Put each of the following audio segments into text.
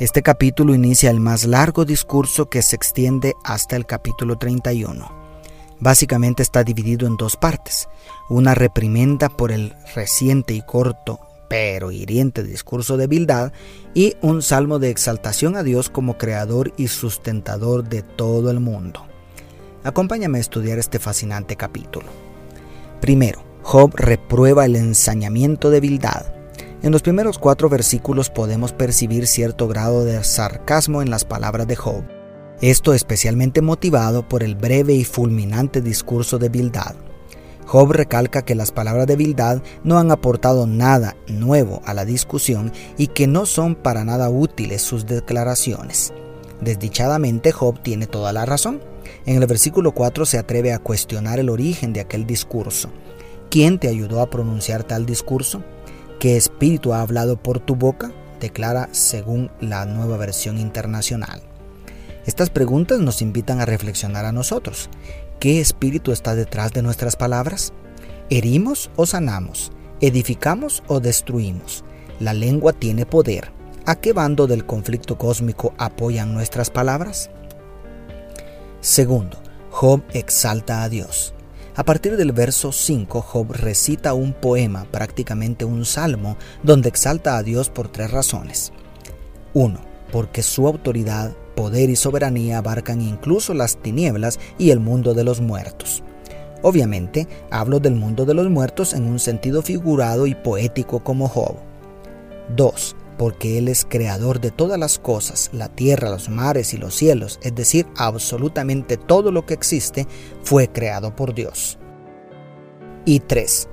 este capítulo inicia el más largo discurso que se extiende hasta el capítulo 31. Básicamente está dividido en dos partes, una reprimenda por el reciente y corto pero hiriente discurso de Bildad y un salmo de exaltación a Dios como creador y sustentador de todo el mundo. Acompáñame a estudiar este fascinante capítulo. Primero, Job reprueba el ensañamiento de Bildad en los primeros cuatro versículos podemos percibir cierto grado de sarcasmo en las palabras de Job, esto especialmente motivado por el breve y fulminante discurso de Bildad. Job recalca que las palabras de Bildad no han aportado nada nuevo a la discusión y que no son para nada útiles sus declaraciones. Desdichadamente Job tiene toda la razón. En el versículo 4 se atreve a cuestionar el origen de aquel discurso. ¿Quién te ayudó a pronunciar tal discurso? ¿Qué espíritu ha hablado por tu boca? declara según la nueva versión internacional. Estas preguntas nos invitan a reflexionar a nosotros. ¿Qué espíritu está detrás de nuestras palabras? ¿Herimos o sanamos? ¿Edificamos o destruimos? La lengua tiene poder. ¿A qué bando del conflicto cósmico apoyan nuestras palabras? Segundo, Job exalta a Dios. A partir del verso 5, Job recita un poema, prácticamente un salmo, donde exalta a Dios por tres razones. 1. Porque su autoridad, poder y soberanía abarcan incluso las tinieblas y el mundo de los muertos. Obviamente, hablo del mundo de los muertos en un sentido figurado y poético como Job. 2 porque Él es creador de todas las cosas, la tierra, los mares y los cielos, es decir, absolutamente todo lo que existe fue creado por Dios. Y 3.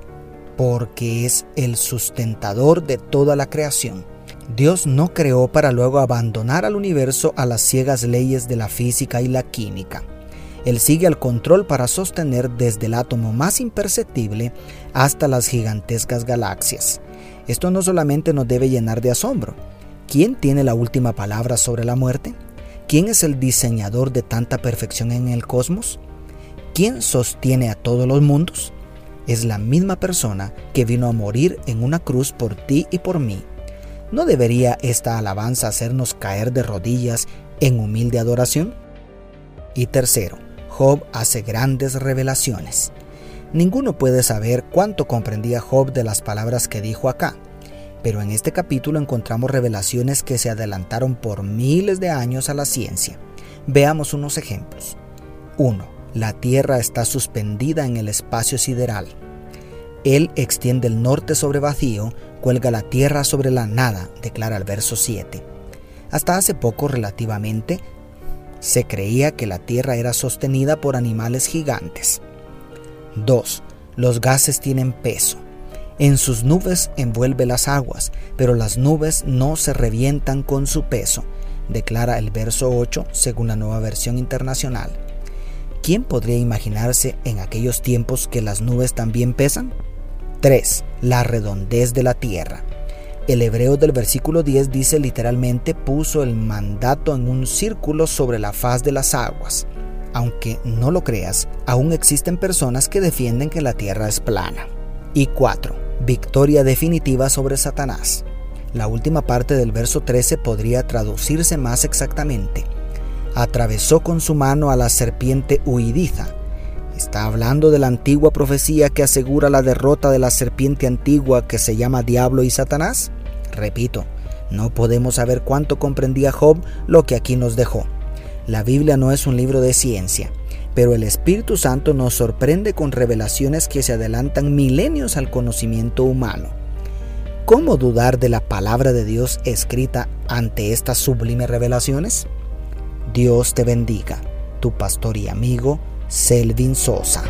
Porque es el sustentador de toda la creación. Dios no creó para luego abandonar al universo a las ciegas leyes de la física y la química. Él sigue al control para sostener desde el átomo más imperceptible hasta las gigantescas galaxias. Esto no solamente nos debe llenar de asombro. ¿Quién tiene la última palabra sobre la muerte? ¿Quién es el diseñador de tanta perfección en el cosmos? ¿Quién sostiene a todos los mundos? Es la misma persona que vino a morir en una cruz por ti y por mí. ¿No debería esta alabanza hacernos caer de rodillas en humilde adoración? Y tercero, Job hace grandes revelaciones. Ninguno puede saber cuánto comprendía Job de las palabras que dijo acá, pero en este capítulo encontramos revelaciones que se adelantaron por miles de años a la ciencia. Veamos unos ejemplos. 1. La Tierra está suspendida en el espacio sideral. Él extiende el norte sobre vacío, cuelga la Tierra sobre la nada, declara el verso 7. Hasta hace poco relativamente, se creía que la Tierra era sostenida por animales gigantes. 2. Los gases tienen peso. En sus nubes envuelve las aguas, pero las nubes no se revientan con su peso, declara el verso 8 según la nueva versión internacional. ¿Quién podría imaginarse en aquellos tiempos que las nubes también pesan? 3. La redondez de la tierra. El hebreo del versículo 10 dice literalmente puso el mandato en un círculo sobre la faz de las aguas. Aunque no lo creas, aún existen personas que defienden que la Tierra es plana. Y 4. Victoria definitiva sobre Satanás. La última parte del verso 13 podría traducirse más exactamente. Atravesó con su mano a la serpiente huidiza. ¿Está hablando de la antigua profecía que asegura la derrota de la serpiente antigua que se llama Diablo y Satanás? Repito, no podemos saber cuánto comprendía Job lo que aquí nos dejó. La Biblia no es un libro de ciencia, pero el Espíritu Santo nos sorprende con revelaciones que se adelantan milenios al conocimiento humano. ¿Cómo dudar de la palabra de Dios escrita ante estas sublimes revelaciones? Dios te bendiga, tu pastor y amigo Selvin Sosa.